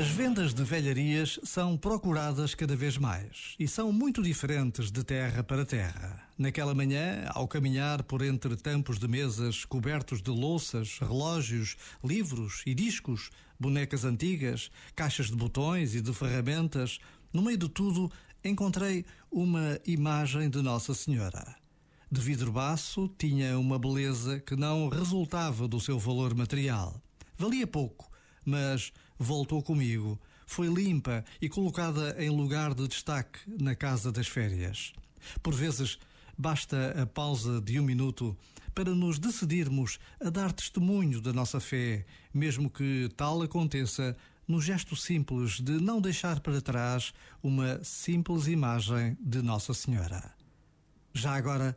As vendas de velharias são procuradas cada vez mais e são muito diferentes de terra para terra. Naquela manhã, ao caminhar por entre tampos de mesas cobertos de louças, relógios, livros e discos, bonecas antigas, caixas de botões e de ferramentas, no meio de tudo encontrei uma imagem de Nossa Senhora. De vidro baço, tinha uma beleza que não resultava do seu valor material. Valia pouco mas voltou comigo. Foi limpa e colocada em lugar de destaque na casa das férias. Por vezes, basta a pausa de um minuto para nos decidirmos a dar testemunho da nossa fé, mesmo que tal aconteça no gesto simples de não deixar para trás uma simples imagem de Nossa Senhora. Já agora,